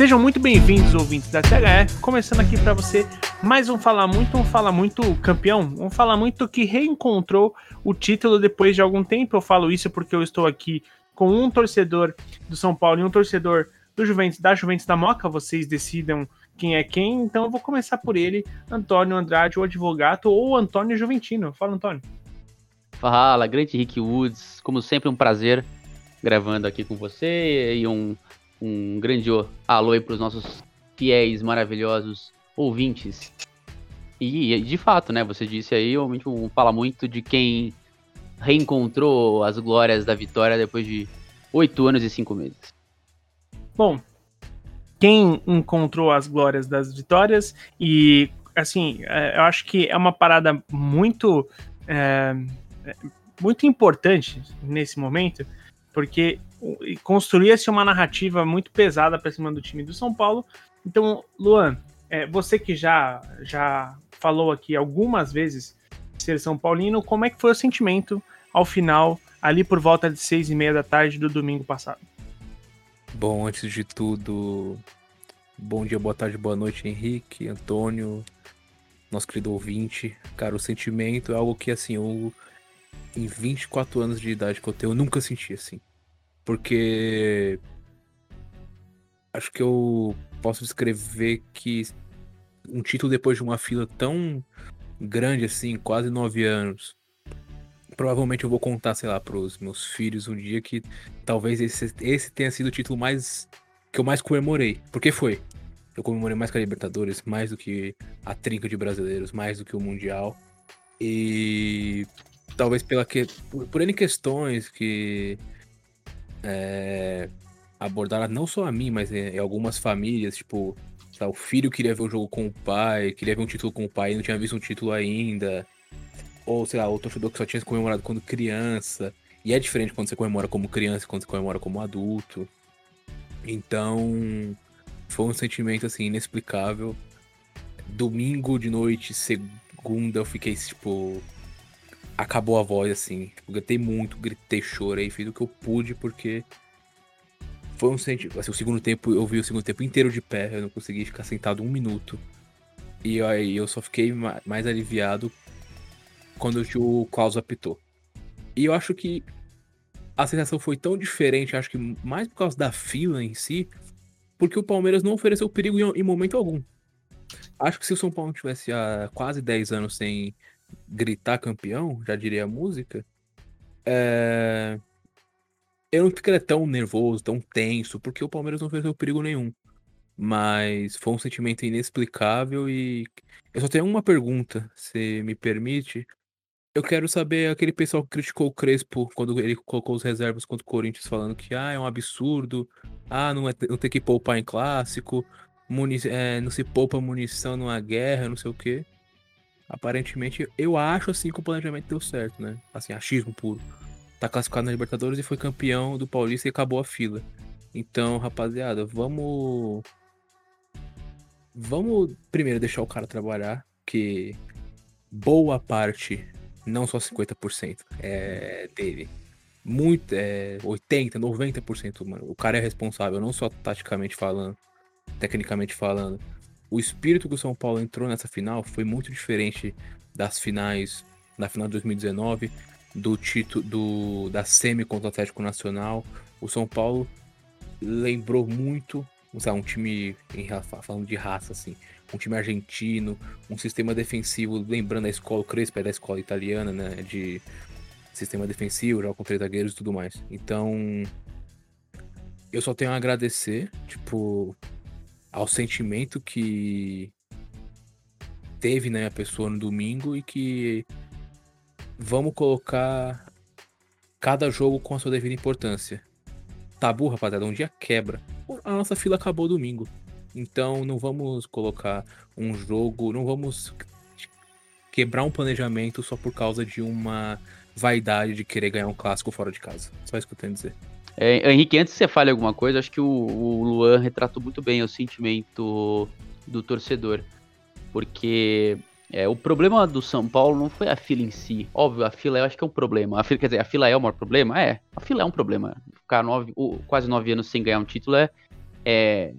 Sejam muito bem-vindos, ouvintes da THE. Começando aqui para você mais um Fala Muito, um Fala Muito campeão, um Fala Muito que reencontrou o título depois de algum tempo. Eu falo isso porque eu estou aqui com um torcedor do São Paulo e um torcedor do Juventus, da Juventus da Moca. Vocês decidam quem é quem, então eu vou começar por ele, Antônio Andrade, o advogado, ou Antônio Juventino. Fala, Antônio. Fala, grande Rick Woods. Como sempre, um prazer gravando aqui com você e um um grande alô aí para os nossos fiéis, maravilhosos ouvintes. E, de fato, né, você disse aí, realmente fala muito de quem reencontrou as glórias da vitória depois de oito anos e cinco meses. Bom, quem encontrou as glórias das vitórias e, assim, é, eu acho que é uma parada muito, é, muito importante nesse momento, porque construía-se uma narrativa muito pesada para cima do time do São Paulo. Então, Luan, é, você que já, já falou aqui algumas vezes ser São Paulino, como é que foi o sentimento ao final, ali por volta de seis e meia da tarde do domingo passado? Bom, antes de tudo, bom dia, boa tarde, boa noite, Henrique, Antônio, nosso querido ouvinte. Cara, o sentimento é algo que, assim, eu, em 24 anos de idade que eu tenho, eu nunca senti assim. Porque acho que eu posso descrever que um título depois de uma fila tão grande assim, quase nove anos. Provavelmente eu vou contar, sei lá, pros meus filhos um dia que talvez esse, esse tenha sido o título mais. que eu mais comemorei. Porque foi. Eu comemorei mais que a Libertadores, mais do que a trinca de brasileiros, mais do que o Mundial. E talvez pela que. Por, por N questões que é, abordaram não só a mim, mas em, em algumas famílias, tipo, tá, o filho queria ver o jogo com o pai, queria ver um título com o pai e não tinha visto um título ainda. Ou, sei lá, o torcedor que só tinha comemorado quando criança. E é diferente quando você comemora como criança e quando você comemora como adulto. Então, foi um sentimento, assim, inexplicável. Domingo de noite, segunda, eu fiquei, tipo, acabou a voz, assim. Tipo, gritei muito, gritei, chorei, fiz o que eu pude, porque foi um sentimento. Assim, o segundo tempo, eu vi o segundo tempo inteiro de pé, eu não consegui ficar sentado um minuto. E aí eu só fiquei mais aliviado quando o Klaus apitou. E eu acho que a sensação foi tão diferente, acho que mais por causa da fila em si, porque o Palmeiras não ofereceu perigo em, em momento algum. Acho que se o São Paulo tivesse há quase 10 anos sem gritar campeão, já diria a música, é... eu não ficaria tão nervoso, tão tenso, porque o Palmeiras não ofereceu perigo nenhum. Mas foi um sentimento inexplicável e eu só tenho uma pergunta, se me permite. Eu quero saber aquele pessoal que criticou o Crespo quando ele colocou os reservas contra o Corinthians, falando que ah, é um absurdo, ah, não, é, não tem que poupar em clássico, é, não se poupa munição numa guerra, não sei o quê aparentemente, eu acho assim que o planejamento deu certo, né? Assim, achismo puro. Tá classificado na Libertadores e foi campeão do Paulista e acabou a fila. Então, rapaziada, vamos. Vamos primeiro deixar o cara trabalhar, que boa parte, não só 50%, é dele. Muito, é 80, 90%, mano. O cara é responsável, não só taticamente falando, tecnicamente falando o espírito que o São Paulo entrou nessa final foi muito diferente das finais da final de 2019, do título do, da semi contra o Atlético Nacional. O São Paulo lembrou muito, sabe, um time em, falando de raça assim, um time argentino, um sistema defensivo, lembrando a escola o Crespo é da escola italiana, né, de sistema defensivo, joga com três zagueiros e tudo mais. Então, eu só tenho a agradecer, tipo, ao sentimento que teve na minha pessoa no domingo e que vamos colocar cada jogo com a sua devida importância. Tabu, rapaziada, um dia quebra. A nossa fila acabou domingo. Então não vamos colocar um jogo, não vamos quebrar um planejamento só por causa de uma vaidade de querer ganhar um clássico fora de casa. Só isso que eu tenho a dizer. É, Henrique, antes que você fale alguma coisa, acho que o, o Luan retratou muito bem o sentimento do torcedor. Porque é, o problema do São Paulo não foi a fila em si. Óbvio, a fila eu acho que é um problema. A fila, quer dizer, a fila é o maior problema? É, a fila é um problema. Ficar nove, quase nove anos sem ganhar um título é, é,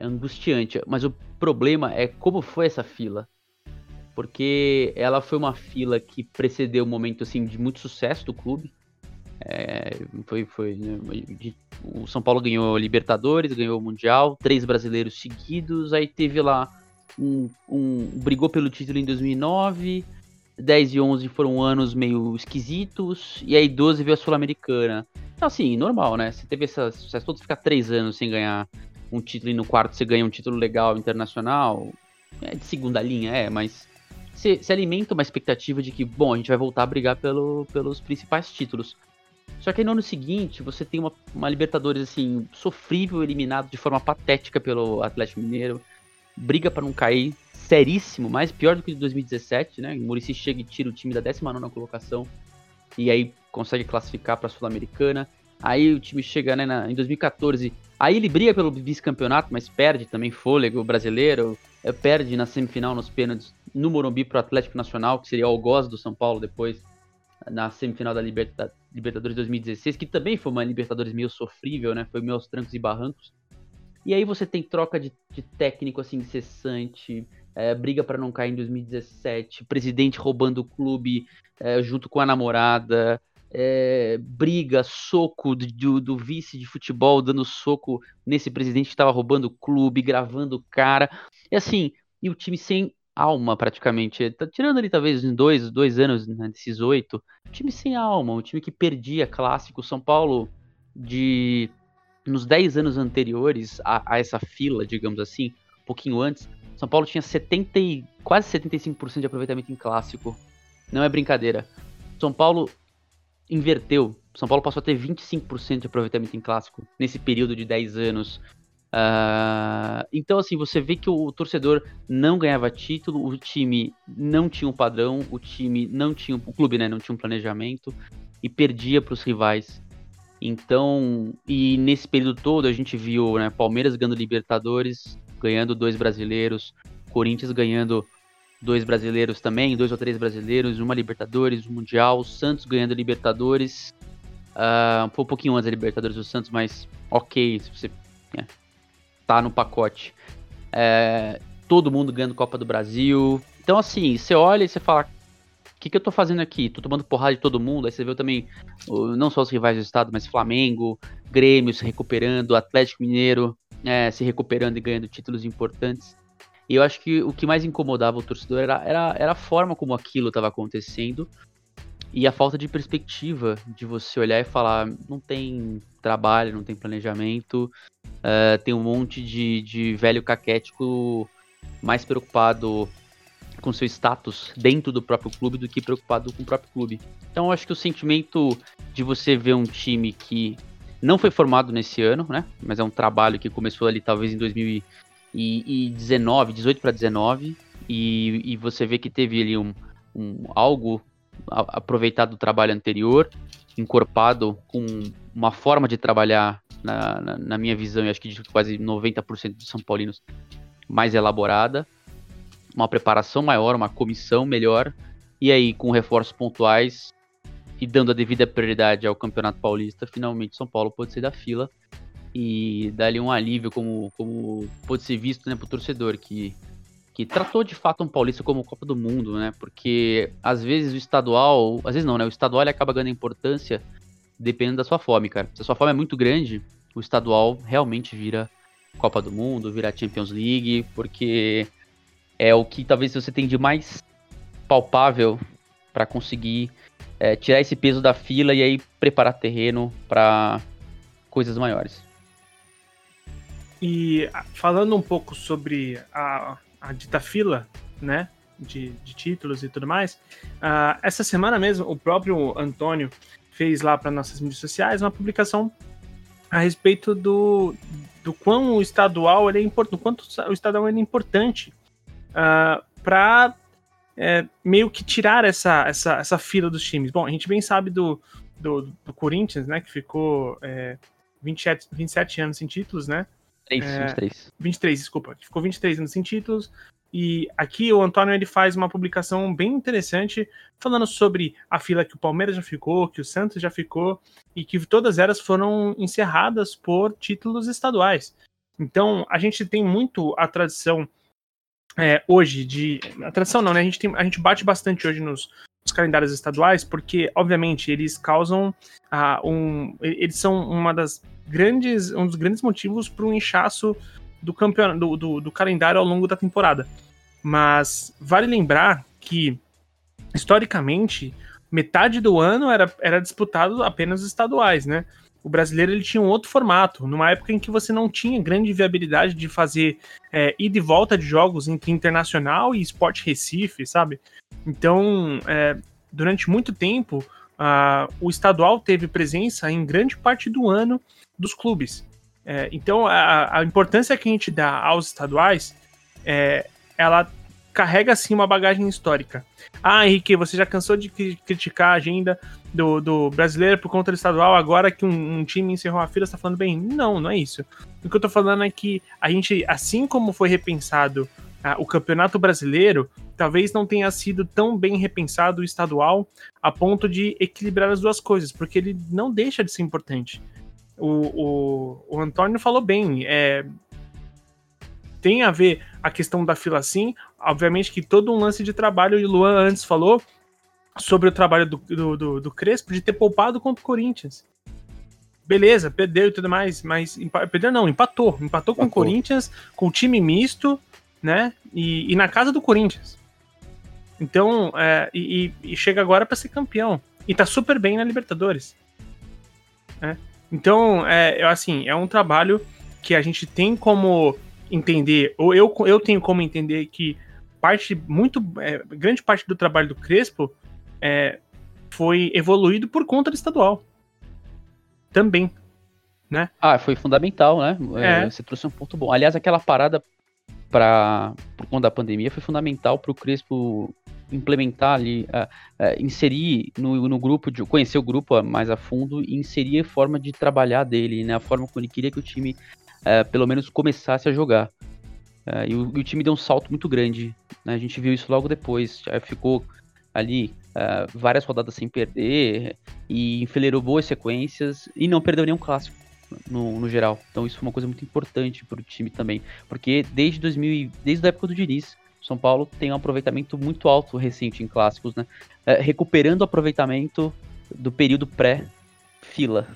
é angustiante. Mas o problema é como foi essa fila. Porque ela foi uma fila que precedeu um momento assim, de muito sucesso do clube. É, foi, foi, né, o São Paulo ganhou Libertadores, ganhou o Mundial, três brasileiros seguidos, aí teve lá um, um brigou pelo título em 2009, 10 e 11 foram anos meio esquisitos, e aí 12 veio a Sul-Americana. Então, assim, normal, né? Você teve esse sucesso todo, ficar três anos sem ganhar um título e no quarto você ganha um título legal internacional, é de segunda linha, é, mas você, você alimenta uma expectativa de que, bom, a gente vai voltar a brigar pelo, pelos principais títulos. Só que aí no ano seguinte, você tem uma, uma Libertadores, assim, sofrível, eliminado de forma patética pelo Atlético Mineiro, briga para não cair, seríssimo, mais pior do que de 2017, né? O Murici chega e tira o time da 19 colocação e aí consegue classificar para a Sul-Americana. Aí o time chega né, na, em 2014, aí ele briga pelo vice-campeonato, mas perde também fôlego brasileiro, é, perde na semifinal nos pênaltis no Morumbi para o Atlético Nacional, que seria o algoz do São Paulo depois, na semifinal da Liberta, Libertadores 2016, que também foi uma Libertadores meio sofrível, né? Foi meio aos trancos e barrancos. E aí você tem troca de, de técnico assim incessante, é, briga para não cair em 2017, presidente roubando o clube é, junto com a namorada, é, briga, soco do, do, vice de futebol dando soco nesse presidente que estava roubando o clube, gravando o cara. E assim, e o time sem alma praticamente. Tá tirando ali talvez em dois, dois anos né, desses oito, time sem alma, um time que perdia clássico. São Paulo de nos 10 anos anteriores a, a, essa fila, digamos assim, um pouquinho antes, são Paulo tinha 70 e, quase 75% de aproveitamento em clássico. Não é brincadeira. São Paulo inverteu. São Paulo passou a ter 25% de aproveitamento em clássico nesse período de 10 anos. Uh, então, assim, você vê que o torcedor não ganhava título, o time não tinha um padrão, o time não tinha. O clube, né, não tinha um planejamento e perdia para os rivais. Então, e nesse período todo a gente viu né, Palmeiras ganhando Libertadores, ganhando dois brasileiros, Corinthians ganhando dois brasileiros também, dois ou três brasileiros, uma Libertadores, um Mundial, Santos ganhando Libertadores, uh, foi um pouquinho antes da Libertadores do Santos, mas ok, se você é, tá no pacote. É, todo mundo ganhando Copa do Brasil. Então, assim, você olha e você fala: o que, que eu tô fazendo aqui? Tô tomando porrada de todo mundo. Aí você viu também, não só os rivais do estado, mas Flamengo, Grêmio se recuperando, Atlético Mineiro é, se recuperando e ganhando títulos importantes. E eu acho que o que mais incomodava o torcedor era, era, era a forma como aquilo estava acontecendo e a falta de perspectiva de você olhar e falar: não tem trabalho, não tem planejamento, uh, tem um monte de, de velho caquético mais preocupado com seu status dentro do próprio clube do que preocupado com o próprio clube. Então eu acho que o sentimento de você ver um time que não foi formado nesse ano, né? Mas é um trabalho que começou ali talvez em 2019, 18 para 19, e, e você vê que teve ali um, um algo aproveitado do trabalho anterior, encorpado com uma forma de trabalhar, na, na, na minha visão, e acho que de quase 90% dos São Paulinos, mais elaborada, uma preparação maior, uma comissão melhor, e aí com reforços pontuais e dando a devida prioridade ao Campeonato Paulista, finalmente São Paulo pode sair da fila e dar ali um alívio como, como pode ser visto né, para o torcedor, que, que tratou de fato um Paulista como Copa do Mundo, né? Porque às vezes o estadual, às vezes não, né? O estadual acaba ganhando importância dependendo da sua fome, cara. Se a sua fome é muito grande, o estadual realmente vira Copa do Mundo, vira Champions League, porque é o que talvez você tenha de mais palpável para conseguir é, tirar esse peso da fila e aí preparar terreno para coisas maiores. E falando um pouco sobre a, a dita fila, né, de, de títulos e tudo mais, uh, essa semana mesmo o próprio Antônio fez lá para nossas mídias sociais uma publicação a respeito do, do quão o estadual ele é importante, quanto o estadual é importante uh, ah, para é, meio que tirar essa, essa, essa fila dos times. Bom, a gente bem sabe do, do, do Corinthians, né, que ficou é, 27, 27 anos sem títulos, né? 3, é, 23. 23, desculpa. Ficou 23 anos sem títulos. E aqui o Antônio ele faz uma publicação bem interessante falando sobre a fila que o Palmeiras já ficou, que o Santos já ficou e que todas elas foram encerradas por títulos estaduais. Então, a gente tem muito a tradição é, hoje de. A tradição não, né? A gente, tem, a gente bate bastante hoje nos, nos calendários estaduais, porque, obviamente, eles causam uh, um. Eles são uma das grandes. um dos grandes motivos para o inchaço do, campeonato, do, do, do calendário ao longo da temporada. Mas vale lembrar que, historicamente, metade do ano era, era disputado apenas estaduais, né? O brasileiro ele tinha um outro formato, numa época em que você não tinha grande viabilidade de fazer é, ida e volta de jogos entre internacional e esporte Recife, sabe? Então, é, durante muito tempo, uh, o estadual teve presença em grande parte do ano dos clubes. É, então, a, a, importância que a gente dá aos estaduais, é, ela carrega sim uma bagagem histórica. Ah, Henrique, você já cansou de criticar a agenda do, do brasileiro por conta do estadual, agora que um, um time encerrou a fila, você tá falando bem? Não, não é isso. O que eu tô falando é que a gente, assim como foi repensado ah, o campeonato brasileiro, talvez não tenha sido tão bem repensado o estadual a ponto de equilibrar as duas coisas, porque ele não deixa de ser importante. O, o, o Antônio falou bem, é, tem a ver a questão da fila sim. Obviamente que todo um lance de trabalho, e o Luan antes falou sobre o trabalho do, do, do, do Crespo de ter poupado contra o Corinthians. Beleza, perdeu e tudo mais, mas perdeu não, empatou. Empatou com o Corinthians, com o time misto, né? E, e na casa do Corinthians. Então, é, e, e, chega agora para ser campeão. E tá super bem na Libertadores. Né? Então, é, assim, é um trabalho que a gente tem como entender, ou eu, eu tenho como entender que parte, muito, é, grande parte do trabalho do Crespo é, foi evoluído por conta do estadual. Também, né? Ah, foi fundamental, né? É. é. Você trouxe um ponto bom. Aliás, aquela parada para por conta da pandemia foi fundamental para o Crespo implementar ali, uh, uh, inserir no, no grupo, de, conhecer o grupo mais a fundo e inserir a forma de trabalhar dele, né? A forma como ele queria que o time é, pelo menos começasse a jogar. E, o, e, o, time deu um salto muito grande. Né? A gente viu isso logo depois. Ficou ali várias rodadas sem perder e enfileirou boas sequências e não perdeu nenhum clássico no, no geral. Então isso foi uma coisa muito importante para o time também, porque desde 2000, desde a época do Diniz, São Paulo tem um aproveitamento muito alto recente em clássicos, né? É, recuperando o aproveitamento do período pré-fila.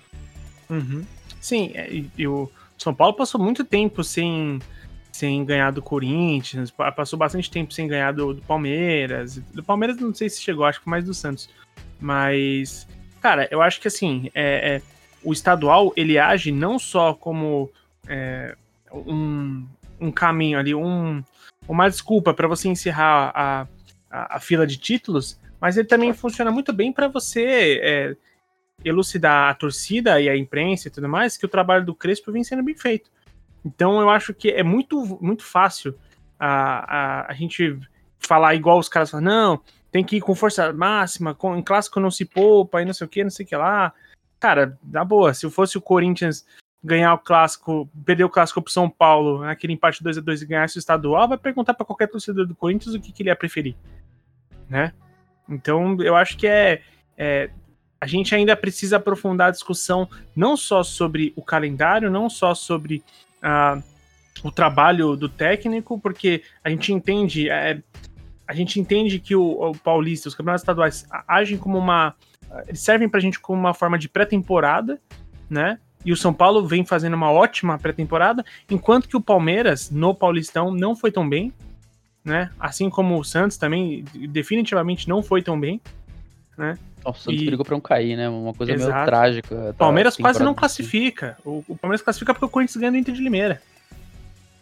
Uhum. Sim, é, e, o são Paulo passou muito tempo sem, sem ganhar do Corinthians, passou bastante tempo sem ganhar do, do Palmeiras. Do Palmeiras não sei se chegou, acho que mais do Santos. Mas, cara, eu acho que assim, é, é o estadual ele age não só como é, um, um caminho ali, um, uma desculpa para você encerrar a, a, a, fila de títulos, mas ele também funciona muito bem para você é, elucidar a torcida e a imprensa e tudo mais que o trabalho do Crespo vem sendo bem feito. Então eu acho que é muito, muito fácil a, a, a gente falar igual os caras falam, não, tem que ir com força máxima, com, em clássico não se poupa e não sei o que, não sei o que lá. Cara, na boa, se fosse o Corinthians ganhar o clássico, perder o clássico pro São Paulo, naquele empate 2 a 2 e ganhar o estadual, vai perguntar para qualquer torcedor do Corinthians o que, que ele ia preferir, né? Então, eu acho que é, é a gente ainda precisa aprofundar a discussão não só sobre o calendário, não só sobre uh, o trabalho do técnico, porque a gente entende, é, a gente entende que o, o, Paulista, os campeonatos estaduais agem como uma. Eles servem pra gente como uma forma de pré-temporada, né? E o São Paulo vem fazendo uma ótima pré-temporada, enquanto que o Palmeiras, no Paulistão, não foi tão bem, né? Assim como o Santos também, definitivamente não foi tão bem, né? O Santos e... brigou pra não cair, né? Uma coisa Exato. meio trágica. O Palmeiras quase não classifica. O, o, Palmeiras classifica porque o Corinthians ganha do Inter de Limeira.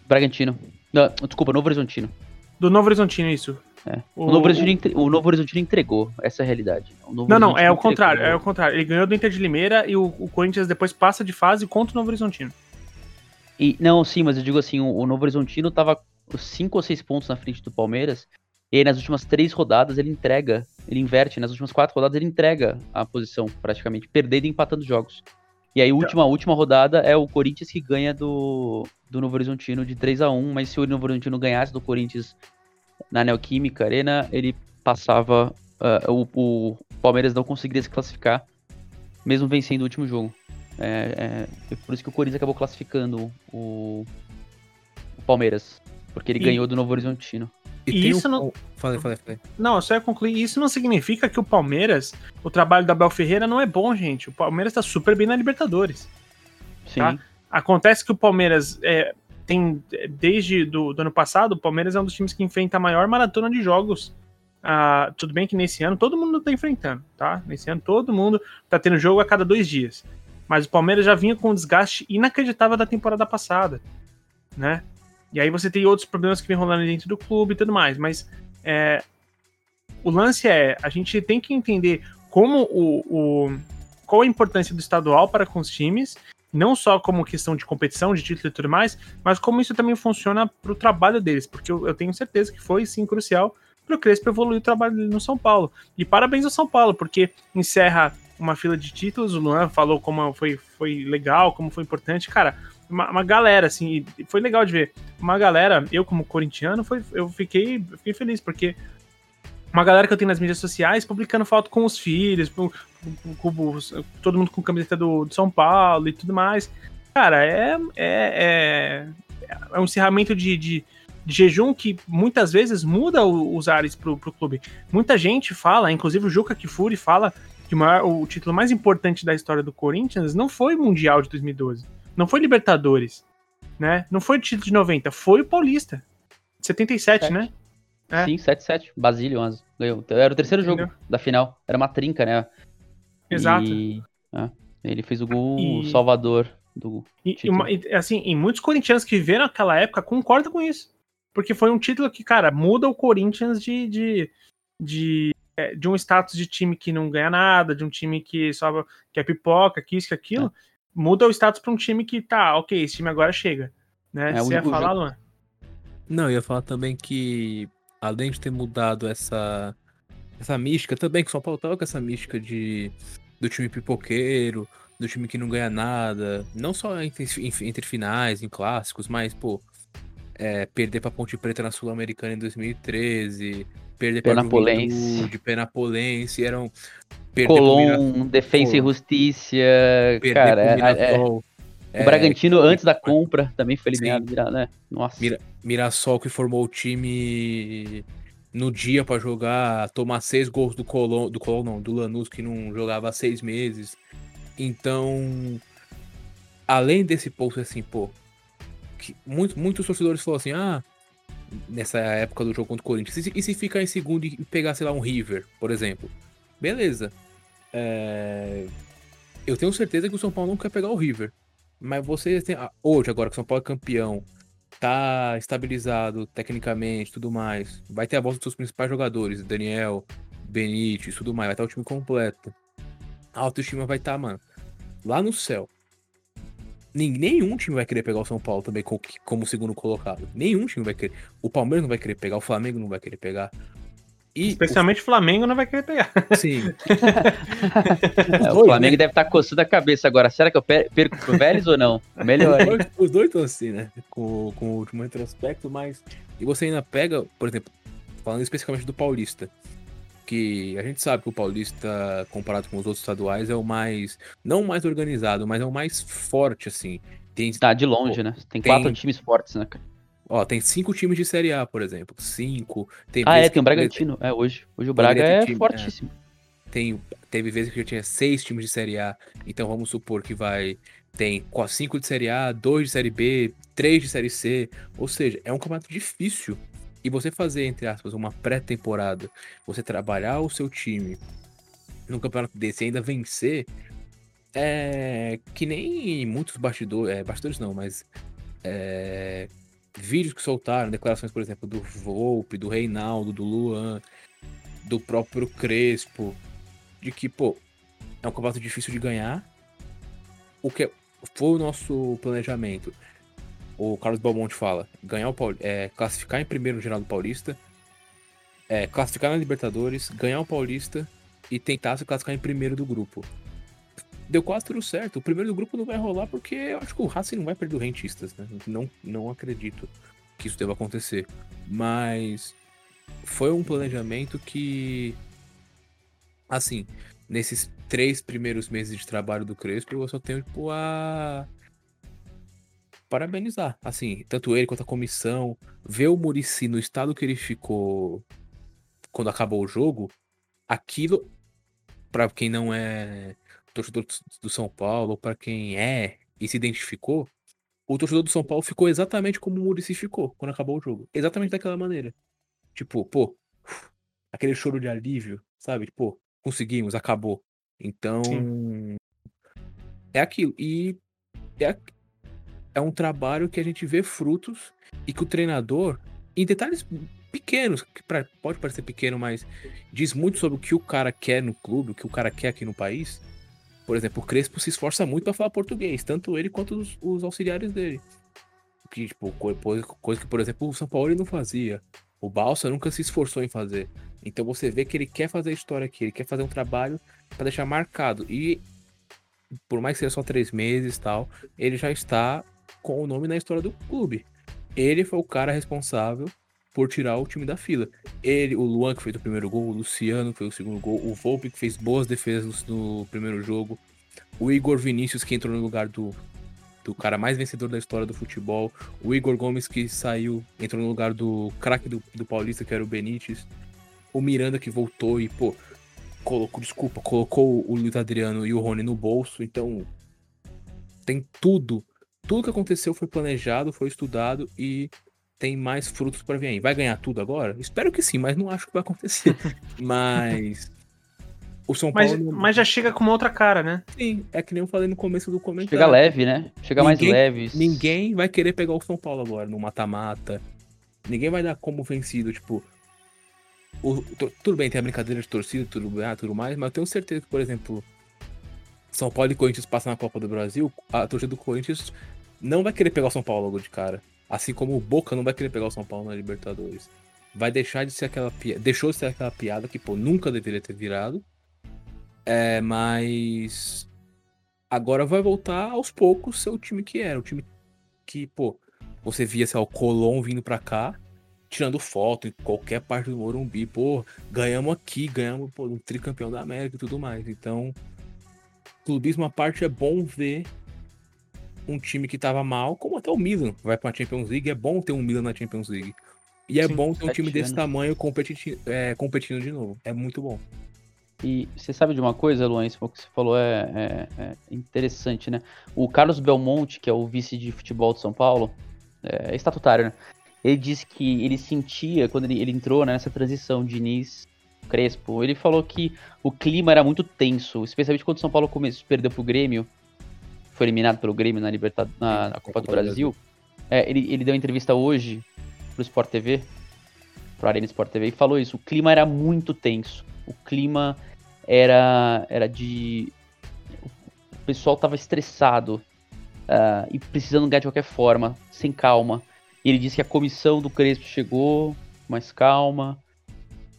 Bragantino. Não, desculpa, Novo Horizontino. Do Novo Horizontino, isso. É. O, o, Novo Horizontino, o Novo Horizontino entregou, essa é a realidade. não, não, é o contrário, é o contrário. Ele ganhou do Inter de Limeira e o, o, Corinthians depois passa de fase contra o Novo Horizontino. E, não, sim, mas eu digo assim, o, o Novo Horizontino tava 5 ou 6 pontos na frente do Palmeiras e aí, nas últimas três rodadas, ele entrega, ele inverte. Nas últimas quatro rodadas, ele entrega a posição, praticamente, perdendo e empatando jogos. E aí, a última, última rodada é o Corinthians que ganha do, do Novo Horizontino de 3 a 1 Mas se o Novo Horizontino ganhasse do Corinthians na Neoquímica Arena, ele passava. Uh, o, o, Palmeiras não conseguiria se classificar, mesmo vencendo o último jogo. É, é, é, por isso que o Corinthians acabou classificando o, Palmeiras. Porque ele E- ganhou do Novo Horizontino. E isso o- não- Falei, falei, falei. Não, eu só ia concluir. Isso não significa que o Palmeiras, o trabalho da Abel Ferreira não é bom, gente. O Palmeiras tá super bem na Libertadores. Sim. Tá. Acontece que o Palmeiras é, tem, desde do, do ano passado, o Palmeiras é um dos times que enfrenta a maior maratona de jogos. Ah, tudo bem que nesse ano todo mundo tá enfrentando, tá? Nesse ano todo mundo tá tendo jogo a cada dois dias. Mas o Palmeiras já vinha com um desgaste inacreditável da temporada passada, né? E aí você tem outros problemas que vem rolando dentro do clube e tudo mais. Mas é, o lance é, a gente tem que entender como o, o qual a importância do estadual para com os times não só como questão de competição, de título e tudo mais, mas como isso também funciona para o trabalho deles, porque eu, eu tenho certeza que foi sim crucial para o Crespo evoluir o trabalho dele no São Paulo. E parabéns ao São Paulo, porque encerra uma fila de títulos, o Luan falou como foi, foi legal, como foi importante, cara, uma, uma galera, assim, foi legal de ver. Uma galera, eu como corintiano, foi, eu fiquei, fiquei feliz, porque uma galera que eu tenho nas mídias sociais publicando foto com os filhos, com, com- todo mundo com camiseta do, do São Paulo e tudo mais. Cara, é, é, é, é um encerramento de, de, de jejum que muitas vezes muda o- os ares pro, pro clube. Muita gente fala, inclusive o Juca Kifuri fala que o, maior- o título mais importante da história do Corinthians não foi o Mundial de 2012, não foi Libertadores, né? Não foi o título de 90, foi o Paulista. 77, Sete. né? É. Sim, 7-7. Basílio 11. Ganhou. Era o terceiro jogo Entendeu? da final. Era uma trinca, né? Exato. E, é, ele fez o gol E- salvador do. E, e e, assim, e muitos corintianos que viveram aquela época concordam com isso. Porque foi um título que, cara, muda o Corinthians de, de, de, é, de um status de time que não ganha nada, de um time que só que é pipoca, que isso, que aquilo. Muda o status para um time que tá, ok, esse time agora chega. Né? É, Você ia falar, jogo- Luan? Não, eu ia falar também que, além de ter mudado essa, essa mística, também que o São Paulo tava com essa mística de, do time pipoqueiro, do time que não ganha nada, não só entre, entre finais, em clássicos, mas, pô, é, perder pra Ponte Preta na Sul-Americana em 2013, perder pra Penapolense. Juventude, Penapolense, eram... Colom, Defensa e Justiça. Cara, é- é- Mirassol, o é, Bragantino, antes da compra, também foi eliminado. Né? Nossa. Mira- Mirassol que formou o time no dia pra jogar, tomar seis gols do Colom, do Colom não, do Lanús que não jogava há seis meses. Então, além desse ponto assim, pô, que muito- muitos torcedores falaram assim, ah, nessa época do jogo contra o Corinthians, e se, ficar em segundo e pegar, sei lá, um River, por exemplo? Beleza. É, Eu tenho certeza que o São Paulo não quer pegar o River. Mas vocês têm. ah, Hoje, agora que o São Paulo é campeão, tá estabilizado tecnicamente tudo mais. Vai ter a volta dos seus principais jogadores, Daniel, Benítez, tudo mais. Vai estar o time completo. A autoestima vai estar, mano, lá no céu. Nenhum time vai querer pegar o São Paulo também co- como segundo colocado. Nenhum time vai querer. O Palmeiras não vai querer pegar, o Flamengo não vai querer pegar. E Especialmente o Flamengo não vai querer pegar. sim, É, o dois, Flamengo né? deve estar coçando a cabeça agora. Será que eu per- perco pro Vélez ou não? Melhor, Os hein? dois- Os dois estão assim, né? Com, com o último retrospecto, mas. E você ainda pega, por exemplo, falando especificamente do Paulista. Que a gente sabe que o Paulista, comparado com os outros estaduais, é o mais. Não o mais organizado, mas é o mais forte, assim. Tem, Tá de longe, né? Tem Tem- quatro times fortes, né, cara? Ó, tem cinco times de Série A, por exemplo. Cinco. Tem Ah, é, tem o Bragantino. É, hoje. Hoje o Braga é time, é. fortíssimo. tem, teve vezes que já tinha seis times de Série A. Então vamos supor que vai. Tem cinco de Série A, dois de Série B, três de Série C. Ou seja, é um campeonato difícil. E você fazer, entre aspas, uma pré-temporada, você trabalhar o seu time num campeonato desse e ainda vencer, é que nem muitos bastidores. É, bastidores não, mas. é, vídeos que soltaram, declarações, por exemplo, do Volpe, do Reinaldo, do Luan, do próprio Crespo, de que, pô, é um campeonato difícil de ganhar. O que foi o nosso planejamento? O Carlos Belmonte fala: ganhar o Paul- é, classificar em primeiro no geral do Paulista, é, classificar na Libertadores, ganhar o Paulista e tentar se classificar em primeiro do grupo. Deu quase tudo certo. O primeiro do grupo não vai rolar porque eu acho que o Racing não vai perder o Rentistas, né? Não, não acredito que isso deva acontecer. Mas foi um planejamento que, assim, nesses três primeiros meses de trabalho do Crespo, eu só tenho, tipo, a. parabenizar. Assim, tanto ele quanto a comissão. Ver o Murici no estado que ele ficou quando acabou o jogo, aquilo, para quem não é torcedor do São Paulo, ou para quem é e se identificou, o torcedor do São Paulo ficou exatamente como o Murici ficou quando acabou o jogo. Exatamente daquela maneira. Tipo, pô, aquele choro de alívio, sabe? Tipo, conseguimos, acabou. Então, Sim. é aquilo. E é, é um trabalho que a gente vê frutos e que o treinador, em detalhes pequenos, que pra, pode parecer pequeno, mas diz muito sobre o que o cara quer no clube, o que o cara quer aqui no país. Por exemplo, o Crespo se esforça muito para falar português, tanto ele quanto os, os auxiliares dele. Que, tipo, coisa, que, por exemplo, o São Paulo não fazia. O Balsa nunca se esforçou em fazer. Então você vê que ele quer fazer a história aqui, ele quer fazer um trabalho para deixar marcado. E por mais que seja só três meses tal, ele já está com o nome na história do clube. Ele foi o cara responsável por tirar o time da fila. Ele, o Luan que fez o primeiro gol, o Luciano que fez o segundo gol, o Volpe que fez boas defesas no primeiro jogo, o Igor Vinícius que entrou no lugar do, do cara mais vencedor da história do futebol, o Igor Gomes que saiu, entrou no lugar do craque do, do Paulista que era o Benítez, o Miranda que voltou e, pô, colocou, desculpa, colocou o Luiz Adriano e o Rony no bolso, então tem tudo. Tudo que aconteceu foi planejado, foi estudado e tem mais frutos para vir aí. Vai ganhar tudo agora? Espero que sim, mas não acho que vai acontecer. mas o São Paulo. Mas, mas, já chega com uma outra cara, né? Sim, é que nem eu falei no começo do comentário. Chega leve, né? Chega ninguém, mais leve. Ninguém vai querer pegar o São Paulo agora no mata-mata. Ninguém vai dar como vencido, tipo. O, tudo bem, tem a brincadeira de torcida, tudo, ah, tudo mais, mas eu tenho certeza que, por exemplo, São Paulo e Corinthians passam na Copa do Brasil, a torcida do Corinthians não vai querer pegar o São Paulo logo de cara. Assim como o Boca não vai querer pegar o São Paulo na Libertadores. Vai deixar de ser aquela piada. Deixou de ser aquela piada que, pô, nunca deveria ter virado. É, mas. Agora vai voltar aos poucos ser o time que era. O time que, pô, você via, sei lá, o Colom vindo pra cá, tirando foto em qualquer parte do Morumbi. Pô, ganhamos aqui, ganhamos pô, um tricampeão da América e tudo mais. Então, clubismo à parte é bom ver um time que tava mal, como até o Milan vai pra Champions League. É bom ter um Milan na Champions League. E é Sim, bom ter um time desse tamanho competi é, competindo de novo. É muito bom. E você sabe de uma coisa, Luan? Isso que você falou é, é, é, interessante, né? O Carlos Belmonte, que é o vice de futebol de São Paulo, é, estatutário, né? Ele disse que ele sentia, quando ele, ele entrou né, nessa transição de Diniz Crespo, ele falou que o clima era muito tenso, especialmente quando o São Paulo começou, perdeu pro Grêmio foi eliminado pelo Grêmio na, Libertad na, na Copa do Brasil, é, ele, ele deu uma entrevista hoje pro Sport TV, pro Arena Sport TV, e falou isso. O clima era muito tenso. O clima era, era de. O pessoal tava estressado uh, e precisando ganhar de qualquer forma, sem calma. E ele disse que a comissão do Crespo chegou mais calma,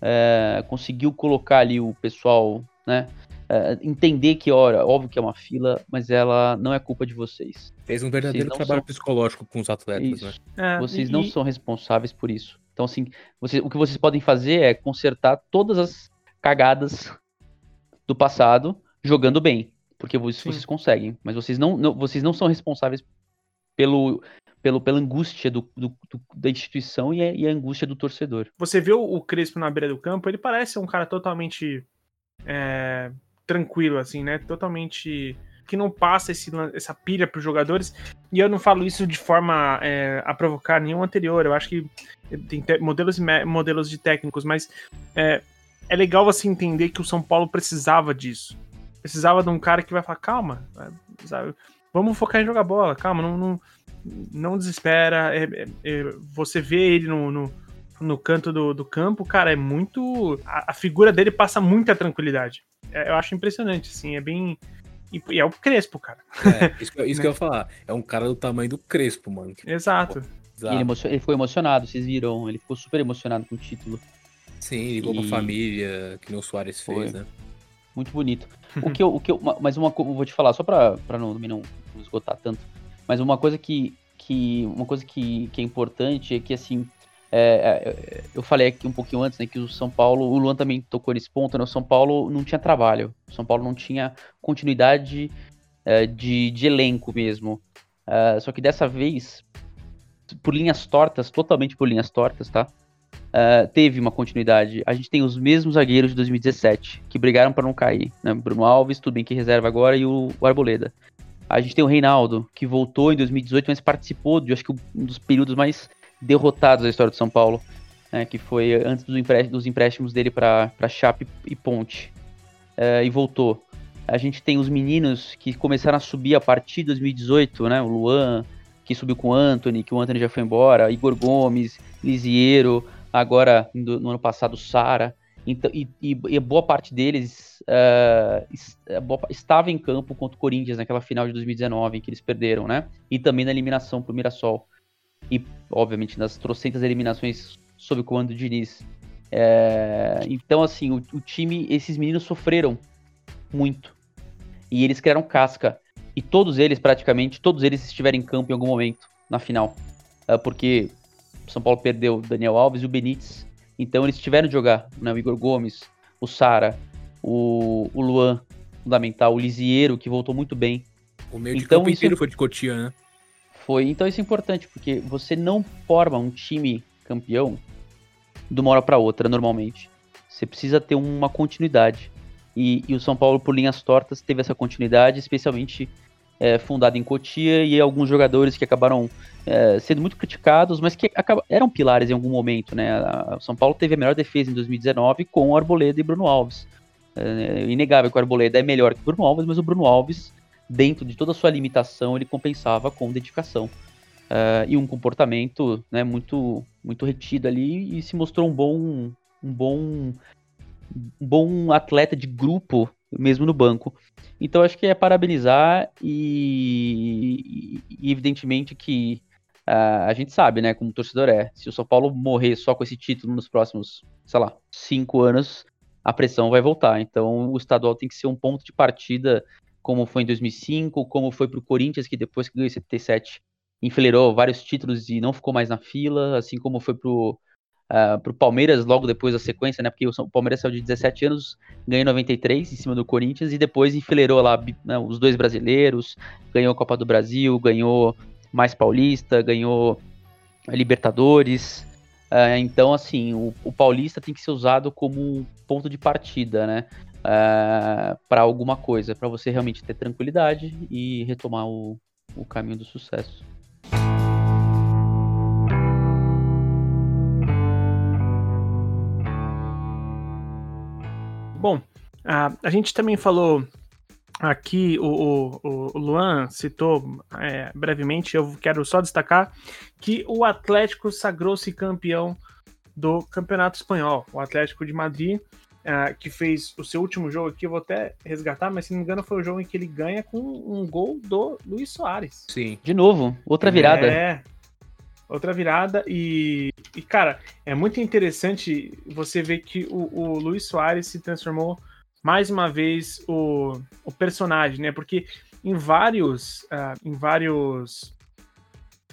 uh, conseguiu colocar ali o pessoal, né? Uh, entender que, ora, óbvio que é uma fila, mas ela não é culpa de vocês. Fez um verdadeiro trabalho são... psicológico com os atletas, isso. né? É, vocês e... não são responsáveis por isso. Então, assim, você, o que vocês podem fazer é consertar todas as cagadas do passado jogando bem. Porque vocês, vocês conseguem. Mas vocês não, não, vocês não são responsáveis pelo, pelo, pela angústia do, do, do, da instituição e a, e a, angústia do torcedor. Você vê o, o Crespo na beira do campo, ele parece um cara totalmente é, tranquilo, assim, né? Totalmente. Que não passa esse, essa pilha para os jogadores. E eu não falo isso de forma é, a provocar nenhum anterior. Eu acho que tem modelos, modelos de técnicos, mas é, é legal você entender que o São Paulo precisava disso. Precisava de um cara que vai falar, calma, sabe? vamos focar em jogar bola, calma, não, não, não desespera. É, é, é você vê ele no, no, no canto do, do, campo, cara, é muito. A, a, figura dele passa muita tranquilidade. É, eu acho impressionante, assim, é bem. E, e é o Crespo, cara. É, isso, isso que eu ia falar. É um cara do tamanho do Crespo, mano. Exato. Pô, ele, ele, ficou emocionado, vocês viram? Ele ficou super emocionado com o título. Sim, ligou e... pra família, que o Soares fez, né? Muito bonito. o que eu, o que eu, mas uma coisa, vou te falar, só pra, pra não, não, não esgotar tanto, mas uma coisa que, que, uma coisa que, que é importante é que, assim, é, é, eu falei aqui um pouquinho antes, né, que o São Paulo, o Luan também tocou nesse ponto, né, o São Paulo não tinha trabalho, o São Paulo não tinha continuidade é, de, de, elenco mesmo. Uh, só que dessa vez, por linhas tortas, totalmente por linhas tortas, tá? Uh, teve uma continuidade. A gente tem os mesmos zagueiros de 2017, que brigaram para não cair. Né? Bruno Alves, tudo bem que reserva agora, e o, o, Arboleda. A gente tem o Reinaldo, que voltou em 2018, mas participou de, acho que, um dos períodos mais derrotados da história de São Paulo, né? que foi antes dos empréstimos, dele para Chape e Ponte. Uh, e voltou. A gente tem os meninos que começaram a subir a partir de 2018, né? O Luan, que subiu com o Anthony, que o Anthony já foi embora, Igor Gomes, Lisiero, agora no ano passado Sara. Então, e, e, boa parte deles uh, estava em campo contra o Corinthians naquela final de 2019 em que eles perderam, né? E também na eliminação para o Mirassol. E, obviamente, nas trocentas eliminações sob o comando do Diniz. É, então, assim, o, o, time, esses meninos sofreram muito. E eles criaram casca. E todos eles, praticamente, todos eles estiveram em campo em algum momento na final. Uh, porque São Paulo perdeu o Daniel Alves e o Benítez. Então eles tiveram de jogar, né? O Igor Gomes, o Sara, o, o Luan, fundamental, o Lisieiro, que voltou muito bem. O meio de então, campo inteiro foi de Cotia, né? Foi, então isso é importante, porque você não forma um time campeão de uma hora para outra, normalmente. Você precisa ter uma continuidade. E, e, o São Paulo, por linhas tortas, teve essa continuidade, especialmente é, fundado em Cotia, e alguns jogadores que acabaram é, sendo muito criticados, mas que eram pilares em algum momento. Né? O São Paulo teve a melhor defesa em 2019 com o Arboleda e Bruno Alves. É, é inegável que o Arboleda é melhor que o Bruno Alves, mas o Bruno Alves, dentro de toda a sua limitação, ele compensava com dedicação. Uh, e um comportamento né, muito, muito retido ali e se mostrou um bom, um bom um bom atleta de grupo, mesmo no banco. Então acho que é parabenizar e, e evidentemente que uh, a gente sabe, né, como torcedor é, se o São Paulo morrer só com esse título nos próximos, sei lá, cinco anos, a pressão vai voltar. Então o estadual tem que ser um ponto de partida, como foi em 2005, como foi para o Corinthians, que depois que ganhou em 77 enfileirou vários títulos e não ficou mais na fila, assim como foi para o uh, pro Palmeiras logo depois da sequência, né? Porque o Palmeiras saiu de 17 anos, ganhou 93 em cima do Corinthians e depois enfileirou lá né, os dois brasileiros, ganhou a Copa do Brasil, ganhou mais Paulista, ganhou Libertadores. Uh, então, assim, o, o, Paulista tem que ser usado como ponto de partida, né? Ah, para alguma coisa, para você realmente ter tranquilidade e retomar o, o caminho do sucesso. Bom, a, a gente também falou aqui, o, o, o Luan citou é, brevemente, eu quero só destacar que o Atlético sagrou-se campeão do Campeonato Espanhol. O Atlético de Madrid, é, que fez o seu último jogo aqui, eu vou até resgatar, mas se não me engano foi o jogo em que ele ganha com um gol do Luiz Soares. Sim. De novo, outra virada. É, outra virada e, e, cara, é muito interessante você ver que o, o Luiz Soares se transformou mais uma vez o, o personagem, né? Porque em vários, uh, em vários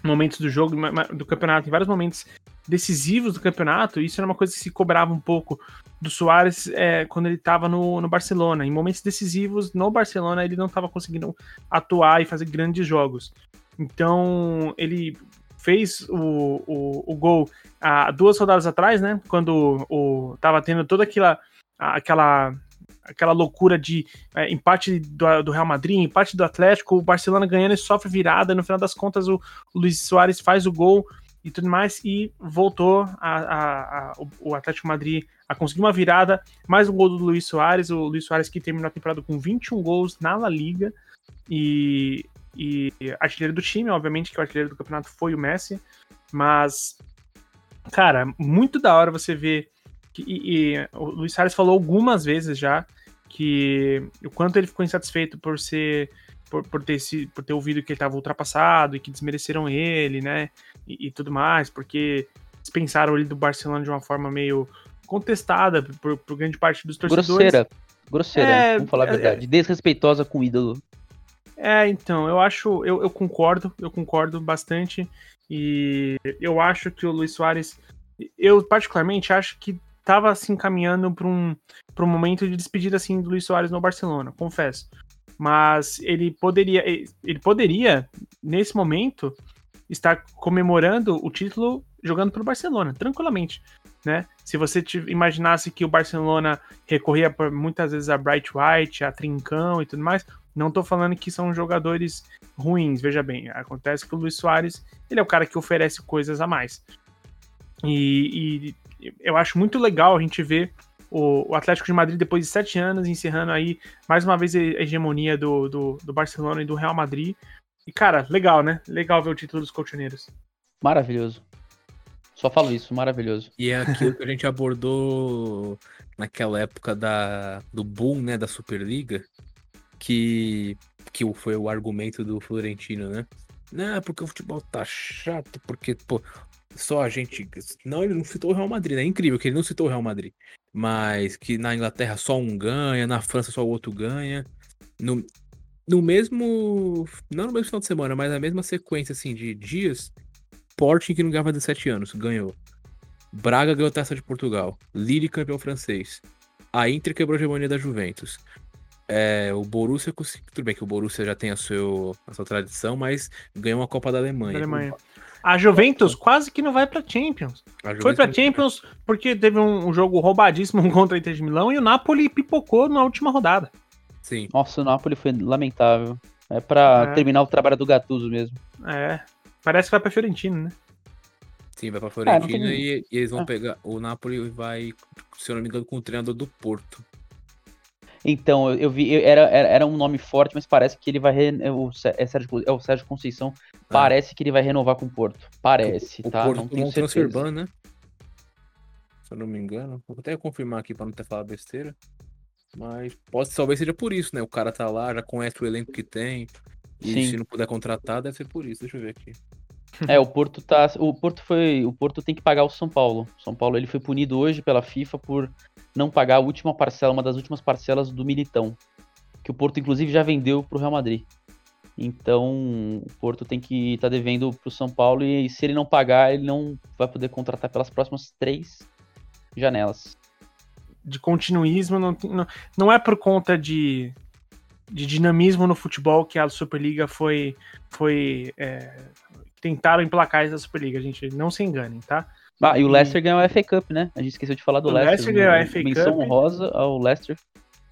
momentos do jogo, do campeonato, em vários momentos decisivos do campeonato, isso era uma coisa que se cobrava um pouco do Soares é, quando ele estava no, no Barcelona. Em momentos decisivos no Barcelona, ele não estava conseguindo atuar e fazer grandes jogos. Então, ele fez o, o, o gol há duas rodadas atrás, né? Quando o, tava tendo toda aquela, aquela, aquela loucura de é, empate do, do, Real Madrid, empate do Atlético, o Barcelona ganhando e sofre virada. No final das contas, o, o Luiz Soares faz o gol e tudo mais, e voltou a, a, a, o Atlético Madrid a conseguir uma virada, mais um gol do Luiz Soares, o Luiz Soares que terminou a temporada com 21 gols na La Liga, e e artilheiro do time, obviamente que o artilheiro do campeonato foi o Messi, mas, cara, muito da hora você ver que, e, e, o Luiz Soares falou algumas vezes já que o quanto ele ficou insatisfeito por ser por, por, ter, se, por ter ouvido que ele estava ultrapassado e que desmereceram ele, né? E, e, tudo mais, porque pensaram ele do Barcelona de uma forma meio contestada por, por grande parte dos torcedores. Grosseira, grosseira, é, vamos falar a é, verdade. É, Desrespeitosa com o ídolo. É, então, eu acho, eu, eu concordo, eu concordo bastante. E eu acho que o Luiz Soares, eu particularmente acho que estava assim caminhando para um, um momento de despedida assim do Luiz Soares no Barcelona, confesso. Mas ele poderia, ele poderia nesse momento estar comemorando o título jogando pelo Barcelona, tranquilamente, né? Se você imaginasse que o Barcelona recorria por, muitas vezes a Bright White, a Trincão e tudo mais, não tô falando que são jogadores ruins, veja bem, acontece que o Luiz Soares, ele é o cara que oferece coisas a mais. E, e eu acho muito legal a gente ver o, o, Atlético de Madrid, depois de sete anos, encerrando aí mais uma vez a hegemonia do, do, do Barcelona e do Real Madrid. E, cara, legal, né? Legal ver o título dos colchoneiros. Maravilhoso. Só falo isso, maravilhoso. E é aquilo que a gente abordou naquela época da, do boom, né, da Superliga, que, que foi o argumento do Florentino, né? Não, porque o futebol tá chato, porque, pô, só a gente. Não, ele não citou o Real Madrid, né? É incrível que ele não citou o Real Madrid. Mas que na Inglaterra só um ganha, na França só o outro ganha. No, no mesmo. Não no mesmo final de semana, mas na mesma sequência assim, de dias. Sporting, que não ganhava 17 anos, ganhou. Braga ganhou a taça de Portugal. Lille campeão francês. A Inter quebrou a hegemonia da Juventus. É, o Borussia, tudo bem que o Borussia já tem a, seu, a sua tradição, mas ganhou uma Copa da Alemanha. Da Alemanha. A Juventus quase que não vai para Champions. Foi para Champions porque teve um, jogo roubadíssimo contra a Inter de Milão e o Napoli pipocou na última rodada. Sim. Nossa, o Napoli foi lamentável. É para é. terminar o trabalho do Gattuso mesmo. É. Parece que vai para Fiorentina, né? Sim, vai pra é, Fiorentina é, e, e, eles vão é. pegar. O Napoli vai, se eu não me engano, com o treinador do Porto. Então, eu, vi, era, era, era, um nome forte, mas parece que ele vai. Re, é o, é, Sérgio, é o Sérgio Conceição. Ah. Parece que ele vai renovar com o Porto. Parece, o, tá? O Porto não tenho um transfer ban, né? Se eu não me engano. Vou até confirmar aqui pra não ter falado besteira. Mas pode, talvez seja por isso, né? O cara tá lá, já conhece o elenco que tem. E Sim. se não puder contratar, deve ser por isso. Deixa eu ver aqui. É, o Porto tá. O Porto foi. O Porto tem que pagar o São Paulo. O São Paulo ele foi punido hoje pela FIFA por não pagar a última parcela, uma das últimas parcelas do Militão. Que o Porto, inclusive, já vendeu pro Real Madrid. Então, o Porto tem que estar tá devendo pro São Paulo e se ele não pagar, ele não vai poder contratar pelas próximas três janelas. De continuismo, não, não, não é por conta de, de dinamismo no futebol que a Superliga foi. foi é, tentaram emplacar essa Superliga, gente. Não se enganem, tá? Ah, e o Leicester ganhou a FA Cup, né? A gente esqueceu de falar do o Leicester. Leicester ganhou a FA menção Cup. honrosa ao Leicester,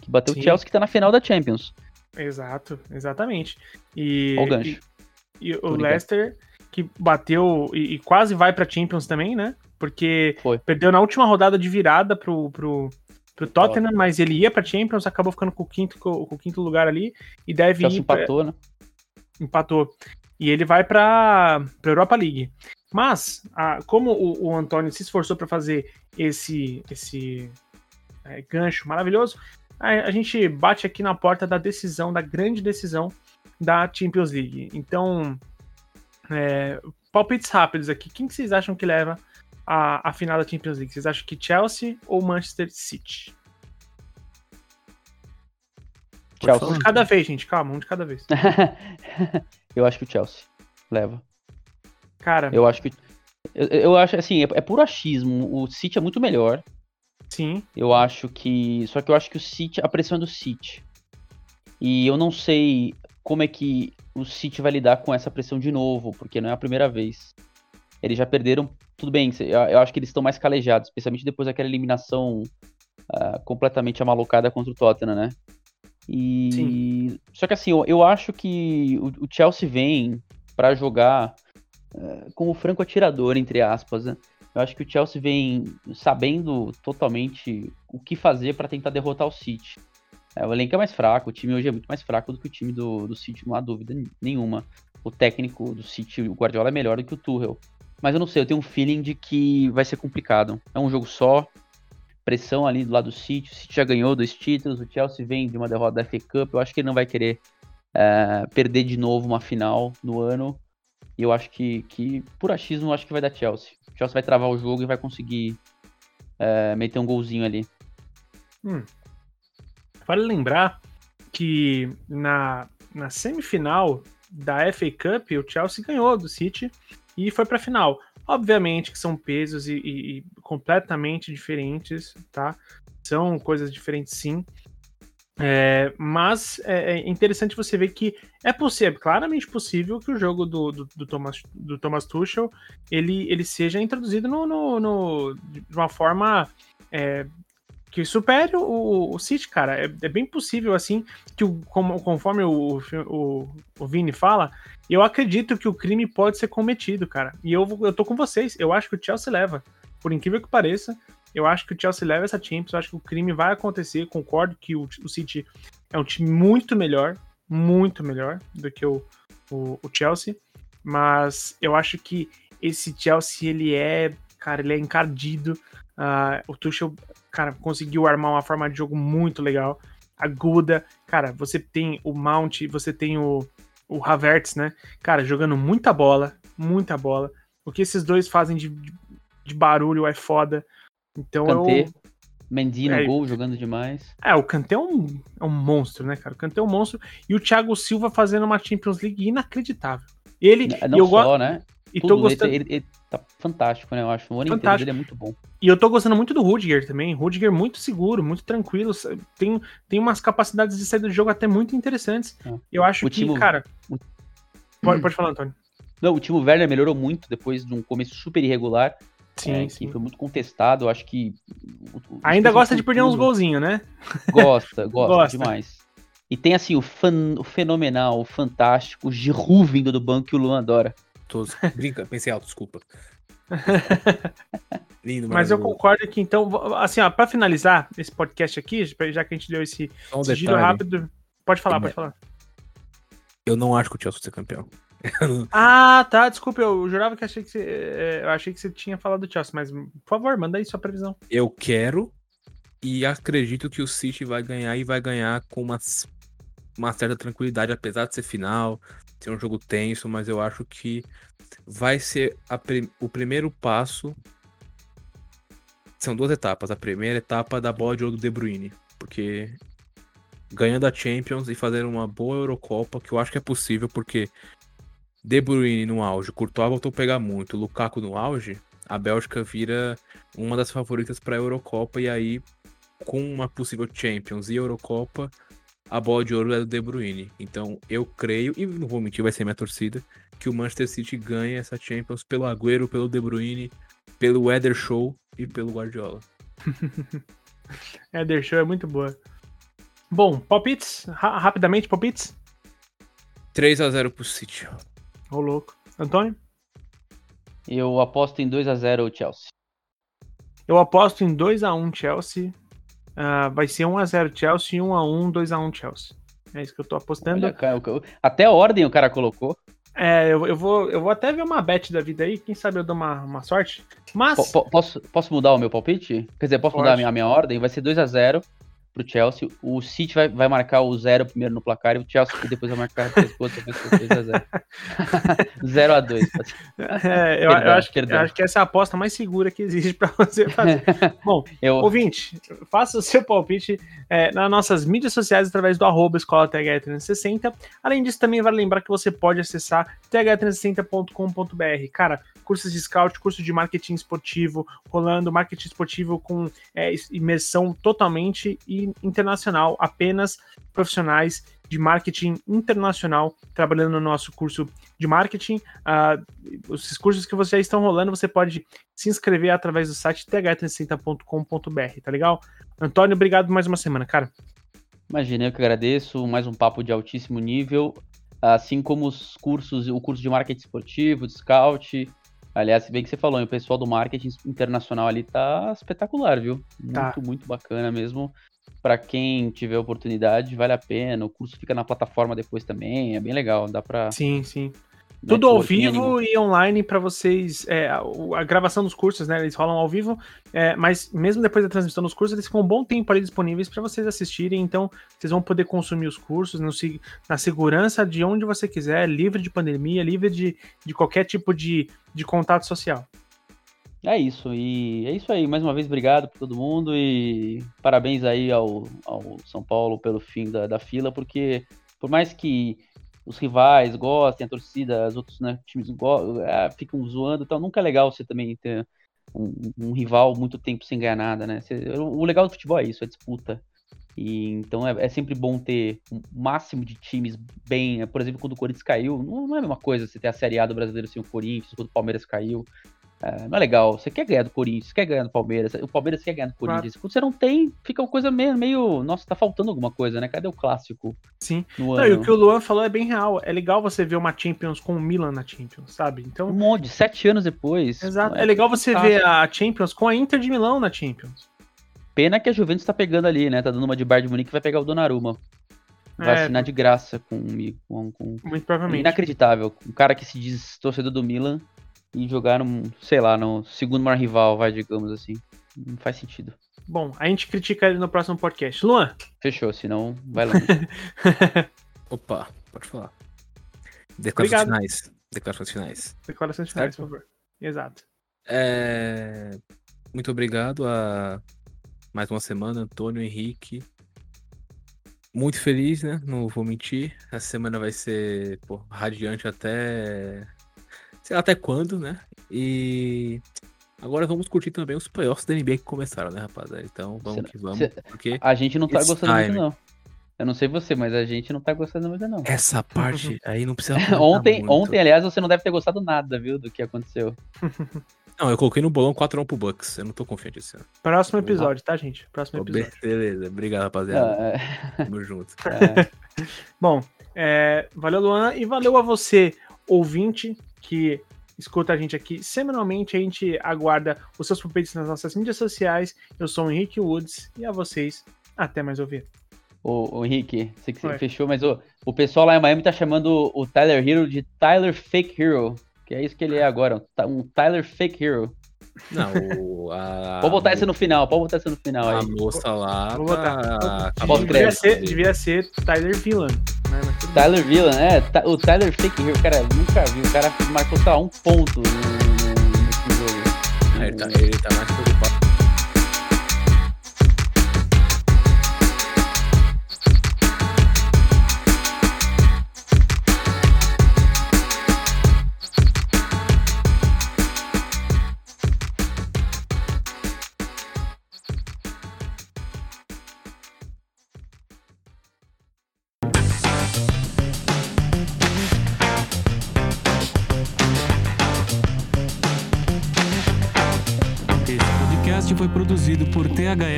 que bateu Sim. o Chelsea, que tá na final da Champions. Exato, exatamente. E, o gancho. E, e o Leicester, que bateu e, e, quase vai pra Champions também, né? Porque Foi. perdeu na última rodada de virada pro, pro, pro Tottenham, mas ele ia pra Champions, acabou ficando com o quinto, com, com o quinto lugar ali e deve Chelsea ir. empatou, pra... né? Empatou. E ele vai pra, pra Europa League. Mas, a, como o, o, Antônio se esforçou para fazer esse, esse é, gancho maravilhoso, a, a, gente bate aqui na porta da decisão, da grande decisão da Champions League. Então, é, palpites rápidos aqui. Quem que vocês acham que leva a, a final da Champions League? Vocês acham que Chelsea ou Manchester City? Chelsea. Um de cada vez, gente. Calma, um de cada vez. Eu acho que o Chelsea leva. Cara. Eu acho que. Eu, eu acho assim, é, é puro achismo. O City é muito melhor. Sim. Eu acho que. Só que eu acho que o City. A pressão é do City. E eu não sei como é que o City vai lidar com essa pressão de novo, porque não é a primeira vez. Eles já perderam. Tudo bem, eu acho que eles estão mais calejados, especialmente depois daquela eliminação uh, completamente amalocada contra o Tottenham, né? E. Sim. Só que assim, eu, eu acho que o, o Chelsea vem para jogar eh, como franco atirador, entre aspas. Né? Eu acho que o Chelsea vem sabendo totalmente o que fazer para tentar derrotar o City. É, o elenco é mais fraco, o time hoje é muito mais fraco do que o time do, do City, não há dúvida nenhuma. O técnico do City, o Guardiola, é melhor do que o Tuchel. Mas eu não sei, eu tenho um feeling de que vai ser complicado. É um jogo só, pressão ali do lado do City. O City já ganhou dois títulos, o Chelsea vem de uma derrota da FA Cup. Eu acho que ele não vai querer é, perder de novo uma final no ano. E eu acho que, que por achismo, eu acho que vai dar Chelsea. O Chelsea vai travar o jogo e vai conseguir é, meter um golzinho ali. Hum. Vale lembrar que na, na semifinal da FA Cup, o Chelsea ganhou do City e foi para a final. Obviamente que são pesos e, e, e, completamente diferentes, tá? São coisas diferentes sim. É, mas é, é interessante você ver que é possível, claramente possível que o jogo do, do, do Thomas, do Thomas Tuchel ele, ele seja introduzido no, no, no de uma forma é, que supere o, o City, cara. É, é, bem possível, assim, que o, como, conforme o, o, o Vini fala, eu acredito que o crime pode ser cometido, cara. E eu, eu tô com vocês. Eu acho que o Chelsea leva. Por incrível que pareça, eu acho que o Chelsea leva essa Champions, eu acho que o crime vai acontecer. Concordo que o, o City é um time muito melhor, muito melhor do que o, o, o, Chelsea. Mas eu acho que esse Chelsea, ele é, cara, ele é encardido. Uh, o Tuchel, cara, conseguiu armar uma forma de jogo muito legal. Aguda. Cara, você tem o Mount, você tem o, o Havertz, né? Cara, jogando muita bola, muita bola. O que esses dois fazem de, de barulho é foda. Então Kanté, eu... Mendy no é, gol, jogando demais. É, o Kanté é um, é um monstro, né, cara? O Kanté é um monstro. E o Thiago Silva fazendo uma Champions League inacreditável. Ele. Não eu só, go... né? E Tudo, tô gostando... ele, ele, tá fantástico, né? Eu acho. O ano inteiro dele é muito bom. E eu tô gostando muito do Rudiger também. Rudiger muito seguro, muito tranquilo. Tem, tem umas capacidades de saída do jogo até muito interessantes. Ah. Eu acho o que, time... cara. Pode, pode falar, Antônio. Não, o time Werner melhorou muito depois de um começo super irregular. Sim, é, sim. foi muito contestado. Eu acho que. Ainda gosta de perder uns golzinhos, né? Gosta, gosta, gosta, demais. E tem assim o, fan, o fenomenal, o fantástico, o Giroud vindo do banco que o Luan adora. Todos. Brinca, pensei alto, desculpa. Lindo, Mas eu concordo que, então, assim, ó, pra finalizar esse podcast aqui, já que a gente deu esse, um esse giro rápido. Pode falar, pode falar. Eu não acho que o Chelsea vai ser campeão. ah, tá. Desculpa, eu jurava que achei que você. É, eu achei que você tinha falado do Chelsea, mas por favor, manda aí sua previsão. Eu quero e acredito que o City vai ganhar e vai ganhar com uma, uma certa tranquilidade, apesar de ser final, ser um jogo tenso, mas eu acho que vai ser a, o primeiro passo. São duas etapas. A primeira etapa da bola de ouro do De Bruyne, porque ganhando a Champions e fazer uma boa Eurocopa, que eu acho que é possível, porque de Bruyne no auge, Courtois voltou a pegar muito, Lukaku no auge, a Bélgica vira uma das favoritas para a Eurocopa e aí com uma possível Champions e Eurocopa, a bola de ouro é do De Bruyne. Então eu creio, e não vou mentir, vai ser minha torcida, que o Manchester City ganhe essa Champions pelo Agüero, pelo De Bruyne, pelo Eder Show e pelo Guardiola. Eder Show é muito boa. Bom, palpites? Ra rapidamente, palpites? 3 a 0 pro City. Ô, louco. Antônio? Eu aposto em 2 a 0 o Chelsea. Eu aposto em 2 a 1 Chelsea. Uh, vai ser 1 a 0 Chelsea, 1 a 1, 2 a 1 Chelsea. É isso que eu tô apostando. Olha, cara, até a ordem o cara colocou. É, eu, eu, vou, eu vou até ver uma bet da vida aí, quem sabe eu dou uma, uma sorte. Mas. P posso, posso mudar o meu palpite? Quer dizer, posso Pode. mudar a minha, a minha ordem? Vai ser 2 a 0 pro Chelsea. O City vai, vai marcar o zero primeiro no placar e o Chelsea depois vai marcar outra pessoa 2x0. 0x2. É, eu, eu, acho que, eu acho que essa é a aposta mais segura que existe para você fazer. Bom, eu... ouvinte, faça o seu palpite é, nas nossas mídias sociais através do arroba escola TH360. Além disso, também vale lembrar que você pode acessar th360.com.br. Cara, cursos de scout, curso de marketing esportivo, rolando marketing esportivo com é, imersão totalmente internacional, apenas profissionais de marketing internacional trabalhando no nosso curso de marketing. Uh, esses cursos que vocês já estão rolando, você pode se inscrever através do site th360.com.br, tá legal? Antônio, obrigado mais uma semana, cara. Imagina, eu que agradeço. Mais um papo de altíssimo nível. Assim como os cursos, o curso de marketing esportivo, de scout, Aliás, bem que você falou, o pessoal do marketing internacional ali tá espetacular, viu? Tá. Muito, muito bacana mesmo. Para quem tiver oportunidade, vale a pena. O curso fica na plataforma depois também, é bem legal, dá para Sim, sim. Tudo ao vivo e online para vocês. É, a, gravação dos cursos, né? Eles rolam ao vivo, é, mas mesmo depois da transmissão dos cursos, eles ficam um bom tempo ali disponíveis para vocês assistirem. Então, vocês vão poder consumir os cursos no, na segurança de onde você quiser, livre de pandemia, livre de, de qualquer tipo de, de contato social. É isso, e é isso aí. Mais uma vez, obrigado por todo mundo e parabéns aí ao, ao São Paulo pelo fim da, da fila, porque por mais que os rivais gostem, a torcida, os outros né, times é, ficam zoando então nunca é legal você também ter um, um, rival muito tempo sem ganhar nada, né? Você, o legal do futebol é isso, é disputa. E, então é, é sempre bom ter o um máximo de times bem. Por exemplo, quando o Corinthians caiu, não, não é a mesma coisa você ter a Série A do brasileiro sem o Corinthians, quando o Palmeiras caiu. É, não é legal. Você quer ganhar do Corinthians, quer ganhar do Palmeiras, o Palmeiras quer ganhar do Corinthians. Claro. Quando você não tem, fica uma coisa meio, meio. Nossa, tá faltando alguma coisa, né? Cadê o clássico? Sim. Não, e o que o Luan falou é bem real. É legal você ver uma Champions com o Milan na Champions, sabe? Então. Um monte, sete anos depois. Exato. É, é legal você ver a Champions com a Inter de Milão na Champions. Pena que a Juventus tá pegando ali, né? Tá dando uma de Bayern de Munique vai pegar o Donnarumma. Vai é, assinar de graça com, com, com. Muito provavelmente. Inacreditável. Um cara que se diz torcedor do Milan e jogar no, sei lá, no segundo maior rival, vai, digamos assim. Não faz sentido. Bom, a gente critica ele no próximo podcast. Luan? Fechou, senão vai lá. Opa, pode falar. Declarações finais. Declarações finais. Declarações finais, por favor. Exato. É... Muito obrigado a mais uma semana, Antônio Henrique. Muito feliz, né? Não vou mentir. Essa semana vai ser pô, radiante até sei lá até quando, né? E agora vamos curtir também os playoffs da NBA que começaram, né, rapaziada? Então vamos cê, que vamos. Porque a gente não tá gostando time. muito, não. Eu não sei você, mas a gente não tá gostando muito, não. Essa parte aí não precisa. ontem, muito. ontem, aliás, você não deve ter gostado nada, viu, do que aconteceu. Não, eu coloquei no bolão 4x1 pro Bucks. Eu não tô confiante esse ano. Próximo episódio, tá, gente? Próximo episódio. Beleza, obrigado, rapaziada. Ah, é... Tamo junto. É. Bom, é, valeu, Luan, e valeu a você, ouvinte, que escuta a gente aqui semanalmente. A gente aguarda os seus palpites nas nossas mídias sociais. Eu sou o Henrique Woods e a vocês, até mais ouvir. Ô, ô Henrique, sei que você fechou, mas ô, o pessoal lá em Miami tá chamando o Tyler Hero de Tyler Fake Hero, que é isso que ele é agora, um Tyler Fake Hero. Não, o, a... Pode botar isso no final, pode botar isso no final a aí. moça lá. Vou botar. Tá... Devia, ser, devia ser Tyler Villan. Né? Tyler Villan, é. O Tyler Fake Hero, cara, nunca vi. O cara marcou só um ponto no, no, no jogo. É, ele, tá, ele tá mais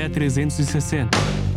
360.